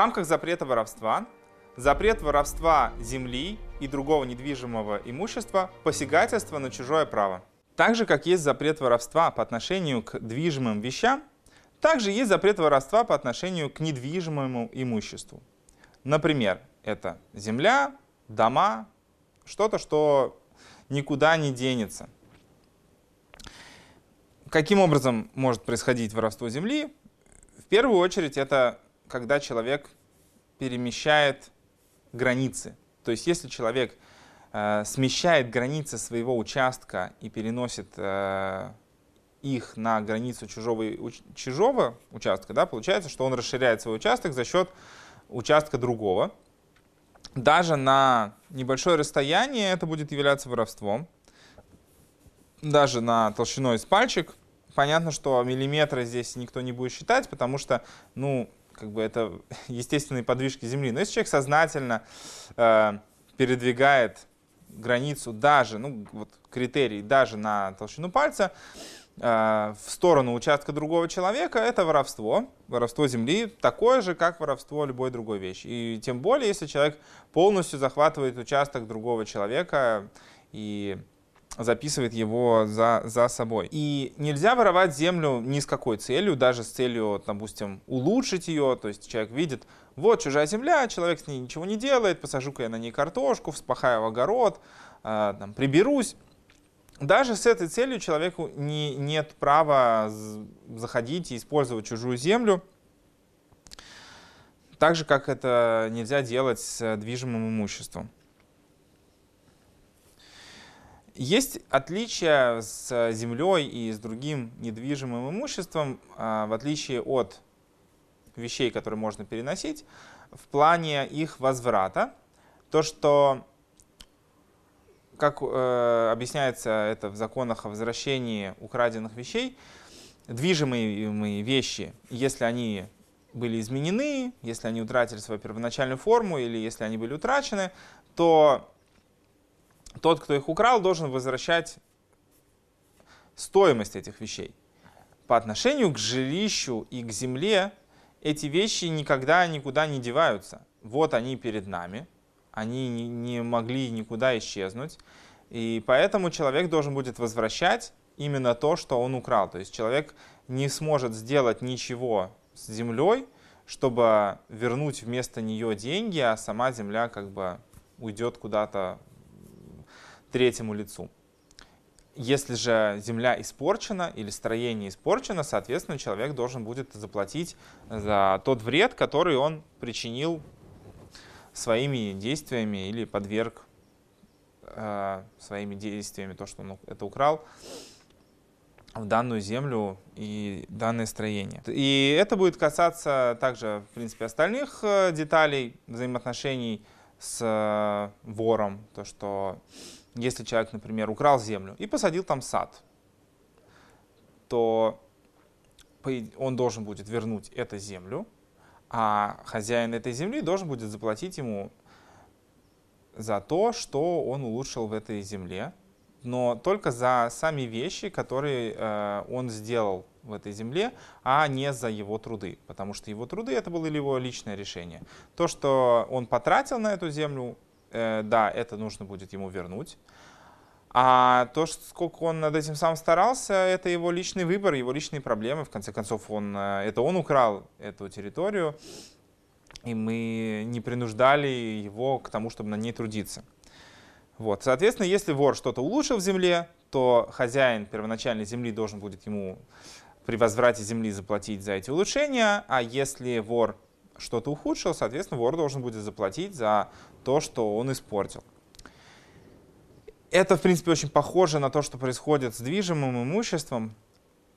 рамках запрета воровства запрет воровства земли и другого недвижимого имущества, посягательство на чужое право. Так же, как есть запрет воровства по отношению к движимым вещам, также есть запрет воровства по отношению к недвижимому имуществу. Например, это земля, дома, что-то, что никуда не денется. Каким образом может происходить воровство земли? В первую очередь это когда человек перемещает границы. То есть если человек э, смещает границы своего участка и переносит э, их на границу чужого, чужого участка, да, получается, что он расширяет свой участок за счет участка другого. Даже на небольшое расстояние это будет являться воровством. Даже на толщиной с пальчик. Понятно, что миллиметры здесь никто не будет считать, потому что, ну, как бы это естественные подвижки Земли. Но если человек сознательно э, передвигает границу даже, ну, вот критерий даже на толщину пальца, э, в сторону участка другого человека, это воровство. Воровство земли такое же, как воровство любой другой вещи. И тем более, если человек полностью захватывает участок другого человека и записывает его за, за собой. И нельзя воровать землю ни с какой целью, даже с целью, допустим, улучшить ее. То есть человек видит, вот чужая земля, человек с ней ничего не делает, посажу-ка я на ней картошку, вспахаю огород, э, там, приберусь. Даже с этой целью человеку не, нет права заходить и использовать чужую землю. Так же, как это нельзя делать с движимым имуществом. Есть отличия с землей и с другим недвижимым имуществом, а, в отличие от вещей, которые можно переносить, в плане их возврата. То, что, как э, объясняется это в законах о возвращении украденных вещей, движимые вещи, если они были изменены, если они утратили свою первоначальную форму или если они были утрачены, то тот, кто их украл, должен возвращать стоимость этих вещей. По отношению к жилищу и к земле эти вещи никогда никуда не деваются. Вот они перед нами, они не могли никуда исчезнуть, и поэтому человек должен будет возвращать именно то, что он украл. То есть человек не сможет сделать ничего с землей, чтобы вернуть вместо нее деньги, а сама земля как бы уйдет куда-то третьему лицу. Если же земля испорчена или строение испорчено, соответственно, человек должен будет заплатить за тот вред, который он причинил своими действиями или подверг э, своими действиями то, что он это украл в данную землю и данное строение. И это будет касаться также, в принципе, остальных э, деталей взаимоотношений с э, вором, то, что если человек, например, украл землю и посадил там сад, то он должен будет вернуть эту землю, а хозяин этой земли должен будет заплатить ему за то, что он улучшил в этой земле, но только за сами вещи, которые э, он сделал в этой земле, а не за его труды, потому что его труды это было его личное решение. То, что он потратил на эту землю, да, это нужно будет ему вернуть. А то, сколько он над этим сам старался, это его личный выбор, его личные проблемы. В конце концов, он, э, это он украл эту территорию, и мы не принуждали его к тому, чтобы на ней трудиться. Вот. Соответственно, если вор что-то улучшил в земле, то хозяин первоначальной земли должен будет ему при возврате земли заплатить за эти улучшения, а если вор что-то ухудшил, соответственно, вор должен будет заплатить за то, что он испортил. Это, в принципе, очень похоже на то, что происходит с движимым имуществом,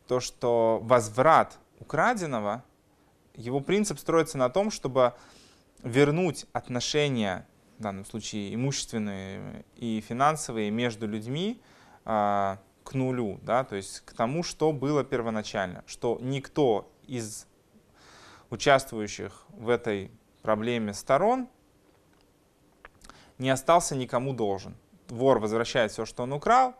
то, что возврат украденного, его принцип строится на том, чтобы вернуть отношения, в данном случае имущественные и финансовые, между людьми э, к нулю, да, то есть к тому, что было первоначально, что никто из участвующих в этой проблеме сторон не остался никому должен. Вор возвращает все, что он украл,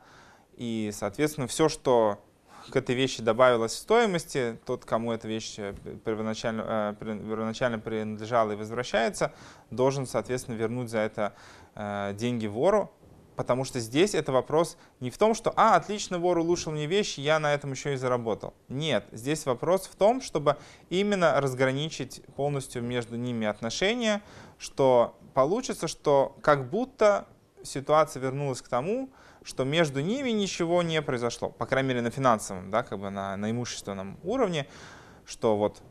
и, соответственно, все, что к этой вещи добавилось в стоимости, тот, кому эта вещь э, первоначально, э, первоначально принадлежала и возвращается, должен, соответственно, вернуть за это э, деньги вору, потому что здесь это вопрос не в том, что «а, отлично, вор улучшил мне вещи, я на этом еще и заработал». Нет, здесь вопрос в том, чтобы именно разграничить полностью между ними отношения, что получится, что как будто ситуация вернулась к тому, что между ними ничего не произошло, по крайней мере на финансовом, да, как бы на, на имущественном уровне, что вот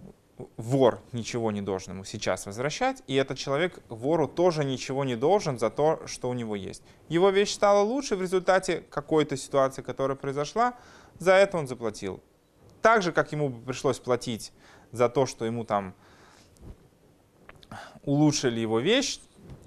вор ничего не должен ему сейчас возвращать, и этот человек вору тоже ничего не должен за то, что у него есть. Его вещь стала лучше в результате какой-то ситуации, которая произошла, за это он заплатил. Так же, как ему пришлось платить за то, что ему там улучшили его вещь,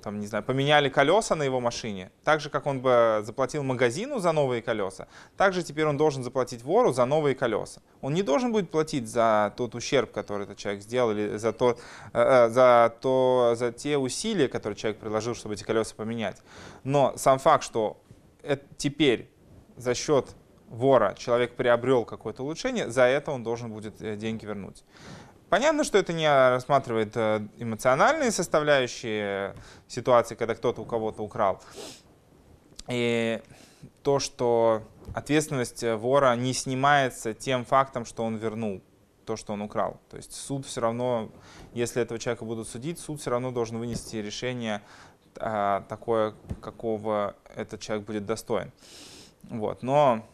там, не знаю, поменяли колеса на его машине, так же, как он бы заплатил магазину за новые колеса, так же теперь он должен заплатить вору за новые колеса. Он не должен будет платить за тот ущерб, который этот человек сделал, или за, то, э, э, за, то, за те усилия, которые человек приложил, чтобы эти колеса поменять. Но сам факт, что это теперь за счет вора человек приобрел какое-то улучшение, за это он должен будет э, деньги вернуть. Понятно, что это не рассматривает э, эмоциональные составляющие ситуации, когда кто-то у кого-то украл. И то, что ответственность вора не снимается тем фактом, что он вернул то, что он украл. То есть суд все равно, если этого человека будут судить, суд все равно должен вынести решение а, такое, какого этот человек будет достоин. Вот. Но,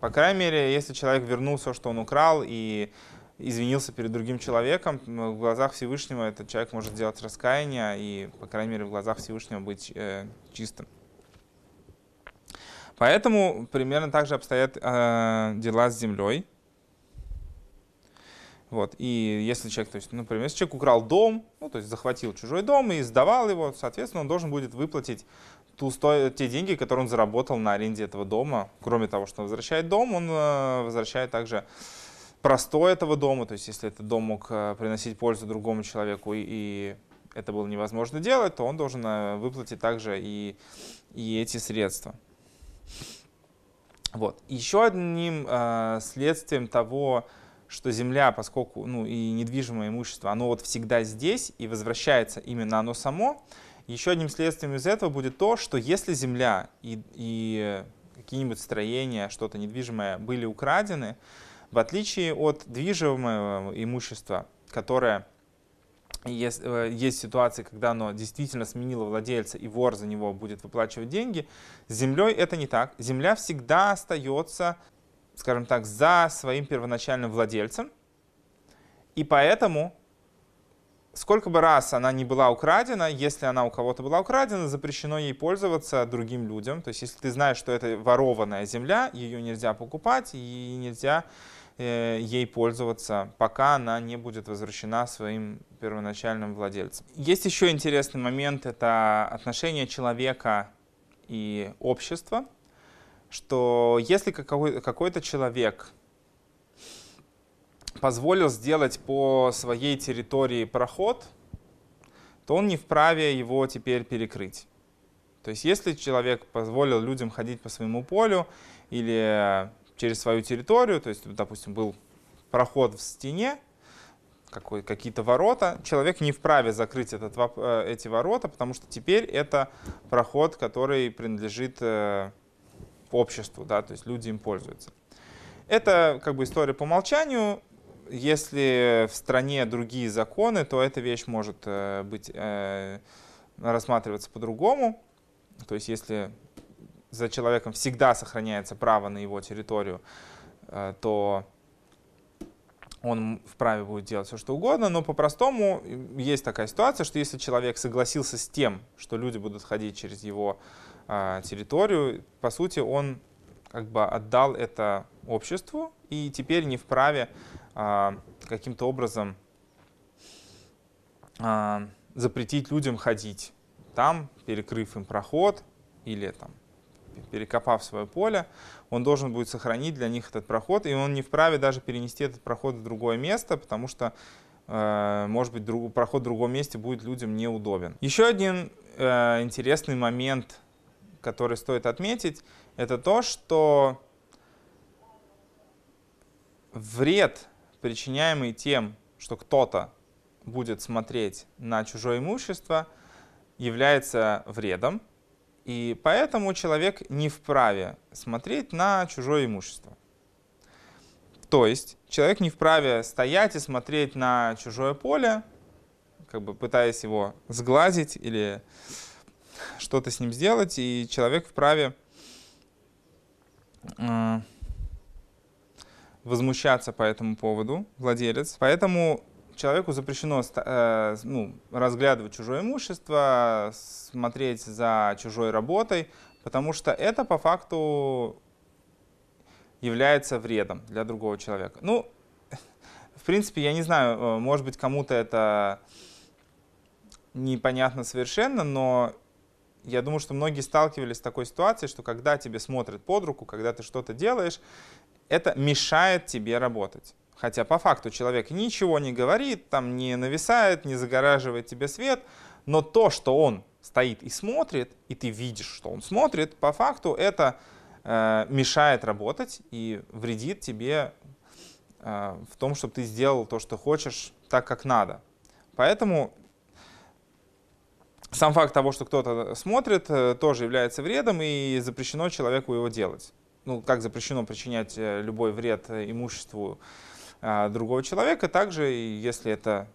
по крайней мере, если человек вернул все, что он украл, и извинился перед другим человеком, в глазах Всевышнего этот человек может сделать раскаяние и, по крайней мере, в глазах Всевышнего быть э, чистым. Поэтому примерно так же обстоят э, дела с землей. Вот. И если человек, то есть, например, если человек украл дом, ну, то есть захватил чужой дом и сдавал его, соответственно, он должен будет выплатить ту сто... те деньги, которые он заработал на аренде этого дома. Кроме того, что он возвращает дом, он э, возвращает также простой этого дома, то есть если этот дом мог э, приносить пользу другому человеку и, и это было невозможно делать, то он должен э, выплатить также и, и эти средства. Вот. Еще одним э, следствием того, что земля, поскольку ну, и недвижимое имущество, оно вот всегда здесь и возвращается именно оно само, еще одним следствием из этого будет то, что если земля и, и какие-нибудь строения, что-то недвижимое были украдены, в отличие от движимого имущества, которое есть, э, есть ситуации, когда оно действительно сменило владельца, и вор за него будет выплачивать деньги, с землей это не так. Земля всегда остается, скажем так, за своим первоначальным владельцем, и поэтому сколько бы раз она не была украдена, если она у кого-то была украдена, запрещено ей пользоваться другим людям. То есть если ты знаешь, что это ворованная земля, ее нельзя покупать, и нельзя Э, ей пользоваться, пока она не будет возвращена своим первоначальным владельцам. Есть еще интересный момент, это отношение человека и общества, что если какой-то человек позволил сделать по своей территории проход, то он не вправе его теперь перекрыть. То есть если человек позволил людям ходить по своему полю или через свою территорию, то есть, допустим, был проход в стене, какие-то ворота, человек не вправе закрыть этот, э, эти ворота, потому что теперь это проход, который принадлежит э, обществу, да, то есть люди им пользуются. Это как бы история по умолчанию. Если в стране другие законы, то эта вещь может э, быть рассматриваться по-другому. То есть если за человеком всегда сохраняется право на его территорию, э, то он вправе будет делать все, что угодно, но по-простому есть такая ситуация, что если человек согласился с тем, что люди будут ходить через его э, территорию, по сути, он как бы отдал это обществу и теперь не вправе э, каким-то образом э, запретить людям ходить там, перекрыв им проход или там перекопав свое поле, он должен будет сохранить для них этот проход, и он не вправе даже перенести этот проход в другое место, потому что, э, может быть, друг, проход в другом месте будет людям неудобен. Еще один э, интересный момент, который стоит отметить, это то, что вред, причиняемый тем, что кто-то будет смотреть на чужое имущество, является вредом, и поэтому человек не вправе смотреть на чужое имущество. То есть человек не вправе стоять и смотреть на чужое поле, как бы пытаясь его сглазить или что-то с ним сделать, и человек вправе э, возмущаться по этому поводу, владелец. Поэтому человеку запрещено э, ну, разглядывать чужое имущество, смотреть за чужой работой, потому что это по факту является вредом для другого человека. Ну, в принципе, я не знаю, э, может быть, кому-то это непонятно совершенно, но я думаю, что многие сталкивались с такой ситуацией, что когда тебе смотрят под руку, когда ты что-то делаешь, это мешает тебе работать. Хотя по факту человек ничего не говорит, там не нависает, не загораживает тебе свет, но то, что он стоит и смотрит, и ты видишь, что он смотрит, по факту это э, мешает работать и вредит тебе э, в том, чтобы ты сделал то, что хочешь, так, как надо. Поэтому сам факт того, что кто-то смотрит, э, тоже является вредом, и запрещено человеку его делать. Ну, как запрещено причинять э, любой вред э, имуществу другого человека, также, если это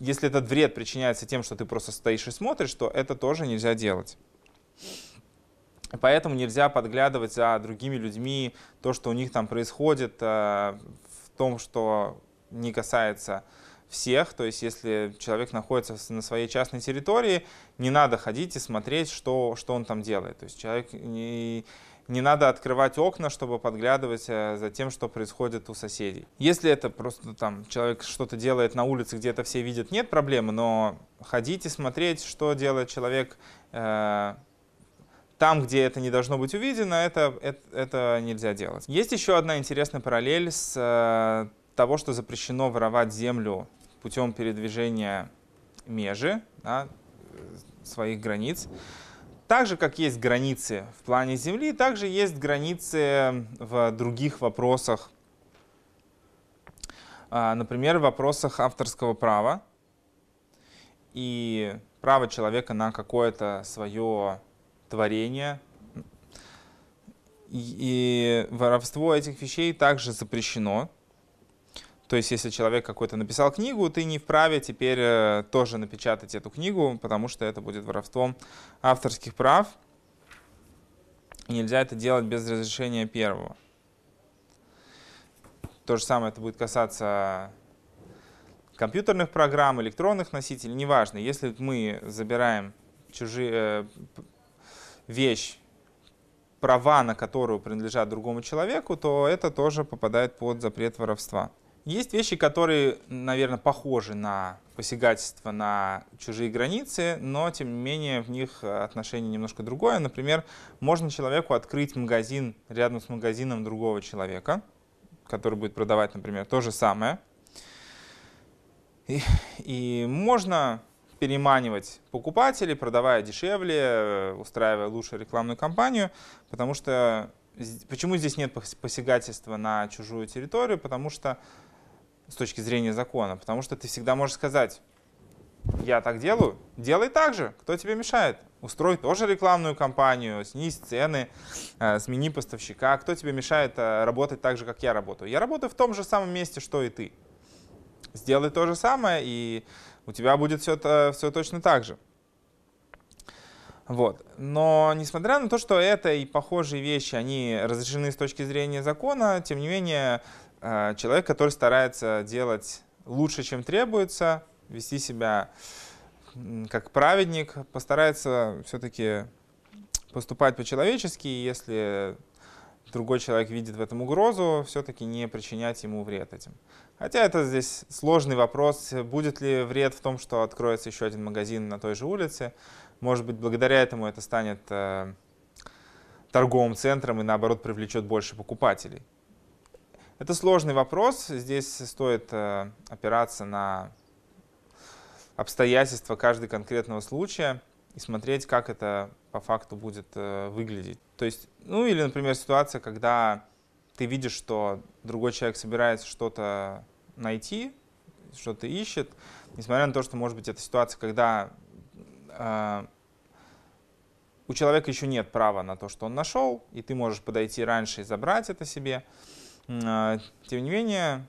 если этот вред причиняется тем, что ты просто стоишь и смотришь, то это тоже нельзя делать. Поэтому нельзя подглядывать за другими людьми, то, что у них там происходит, в том, что не касается всех, то есть если человек находится на своей частной территории, не надо ходить и смотреть, что, что он там делает. То есть человек не, не надо открывать окна, чтобы подглядывать э, за тем, что происходит у соседей. Если это просто там человек что-то делает на улице, где это все видят, нет проблемы, но ходить и смотреть, что делает человек э, там, где это не должно быть увидено, это, это, это нельзя делать. Есть еще одна интересная параллель с э, того, что запрещено воровать землю путем передвижения межи, да, своих границ. Так же, как есть границы в плане Земли, также есть границы в других вопросах. А, например, в вопросах авторского права и права человека на какое-то свое творение. И воровство этих вещей также запрещено. То есть, если человек какой-то написал книгу, ты не вправе теперь э, тоже напечатать эту книгу, потому что это будет воровством авторских прав. И нельзя это делать без разрешения первого. То же самое это будет касаться компьютерных программ, электронных носителей, неважно. Если мы забираем чужие, э, вещь, права на которую принадлежат другому человеку, то это тоже попадает под запрет воровства. Есть вещи, которые, наверное, похожи на посягательство на чужие границы, но, тем не менее, в них отношение немножко другое. Например, можно человеку открыть магазин рядом с магазином другого человека, который будет продавать, например, то же самое. И, и можно переманивать покупателей, продавая дешевле, устраивая лучшую рекламную кампанию, потому что почему здесь нет посягательства на чужую территорию? Потому что с точки зрения закона, потому что ты всегда можешь сказать, я так делаю, делай так же, кто тебе мешает? Устрой тоже рекламную кампанию, снизь цены, э, смени поставщика. Кто тебе мешает э, работать так же, как я работаю? Я работаю в том же самом месте, что и ты. Сделай то же самое, и у тебя будет все, все точно так же. Вот. Но несмотря на то, что это и похожие вещи, они разрешены с точки зрения закона, тем не менее человек, который старается делать лучше, чем требуется, вести себя как праведник, постарается все-таки поступать по-человечески, если другой человек видит в этом угрозу, все-таки не причинять ему вред этим. Хотя это здесь сложный вопрос, будет ли вред в том, что откроется еще один магазин на той же улице. Может быть, благодаря этому это станет э, торговым центром и наоборот привлечет больше покупателей. Это сложный вопрос. Здесь стоит э, опираться на обстоятельства каждого конкретного случая и смотреть, как это по факту будет э, выглядеть. То есть, ну или, например, ситуация, когда ты видишь, что другой человек собирается что-то найти, что-то ищет, несмотря на то, что, может быть, это ситуация, когда э, у человека еще нет права на то, что он нашел, и ты можешь подойти раньше и забрать это себе. Э, тем не менее,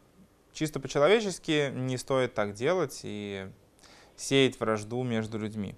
чисто по-человечески не стоит так делать и сеять вражду между людьми.